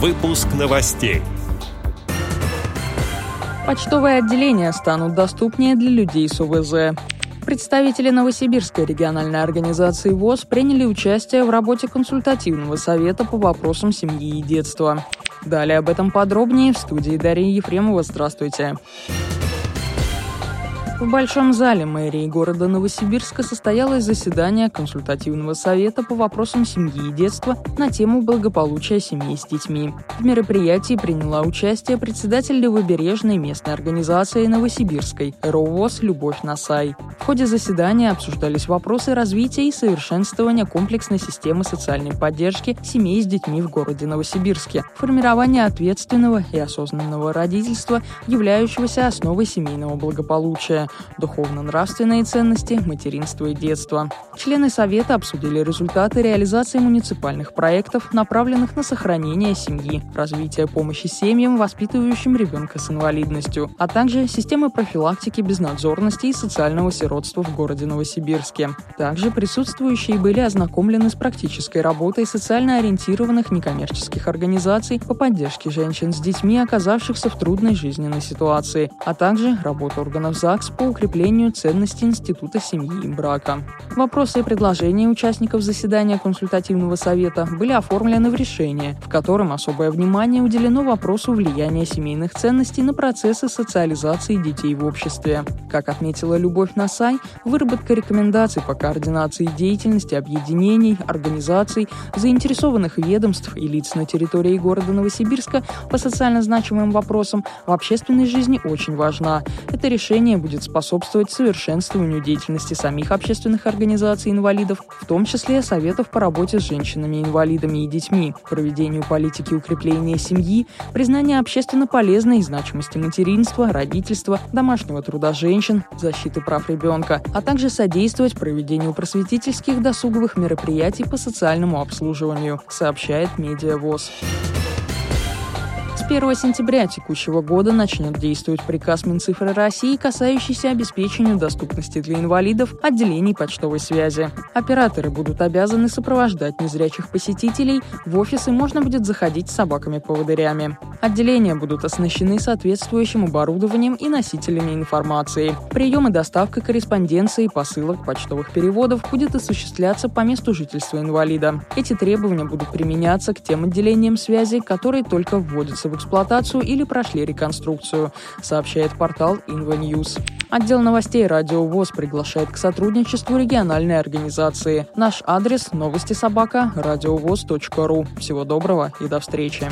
Выпуск новостей. Почтовые отделения станут доступнее для людей с ОВЗ. Представители Новосибирской региональной организации ВОЗ приняли участие в работе консультативного совета по вопросам семьи и детства. Далее об этом подробнее в студии Дарьи Ефремова. Здравствуйте. Здравствуйте. В Большом зале мэрии города Новосибирска состоялось заседание консультативного совета по вопросам семьи и детства на тему благополучия семьи с детьми. В мероприятии приняла участие председатель Левобережной местной организации Новосибирской РОВОЗ Любовь Насай. В ходе заседания обсуждались вопросы развития и совершенствования комплексной системы социальной поддержки семей с детьми в городе Новосибирске, формирование ответственного и осознанного родительства, являющегося основой семейного благополучия, духовно-нравственные ценности, материнство и детство. Члены Совета обсудили результаты реализации муниципальных проектов, направленных на сохранение семьи, развитие помощи семьям, воспитывающим ребенка с инвалидностью, а также системы профилактики безнадзорности и социального сиротства в городе Новосибирске. Также присутствующие были ознакомлены с практической работой социально ориентированных некоммерческих организаций по поддержке женщин с детьми, оказавшихся в трудной жизненной ситуации, а также работу органов ЗАГС по укреплению ценностей Института семьи и брака. Вопросы и предложения участников заседания консультативного совета были оформлены в решение, в котором особое внимание уделено вопросу влияния семейных ценностей на процессы социализации детей в обществе. Как отметила Любовь Насай, выработка рекомендаций по координации деятельности объединений, организаций, заинтересованных ведомств и лиц на территории города Новосибирска по социально значимым вопросам в общественной жизни очень важна. Это решение будет способствовать совершенствованию деятельности самих общественных организаций инвалидов, в том числе советов по работе с женщинами-инвалидами и детьми, проведению политики укрепления семьи, признания общественно полезной значимости материнства, родительства, домашнего труда женщин, защиты прав ребенка, а также содействовать проведению просветительских досуговых мероприятий по социальному обслуживанию, сообщает Медиавоз. 1 сентября текущего года начнет действовать приказ Минцифры России, касающийся обеспечения доступности для инвалидов отделений почтовой связи. Операторы будут обязаны сопровождать незрячих посетителей, в офисы можно будет заходить с собаками-поводырями. Отделения будут оснащены соответствующим оборудованием и носителями информации. Прием и доставка корреспонденции посылок почтовых переводов будет осуществляться по месту жительства инвалида. Эти требования будут применяться к тем отделениям связи, которые только вводятся в эксплуатацию или прошли реконструкцию, сообщает портал InvoNews. Отдел новостей «Радио ВОЗ» приглашает к сотрудничеству региональной организации. Наш адрес – новости собака – радиовоз.ру. Всего доброго и до встречи.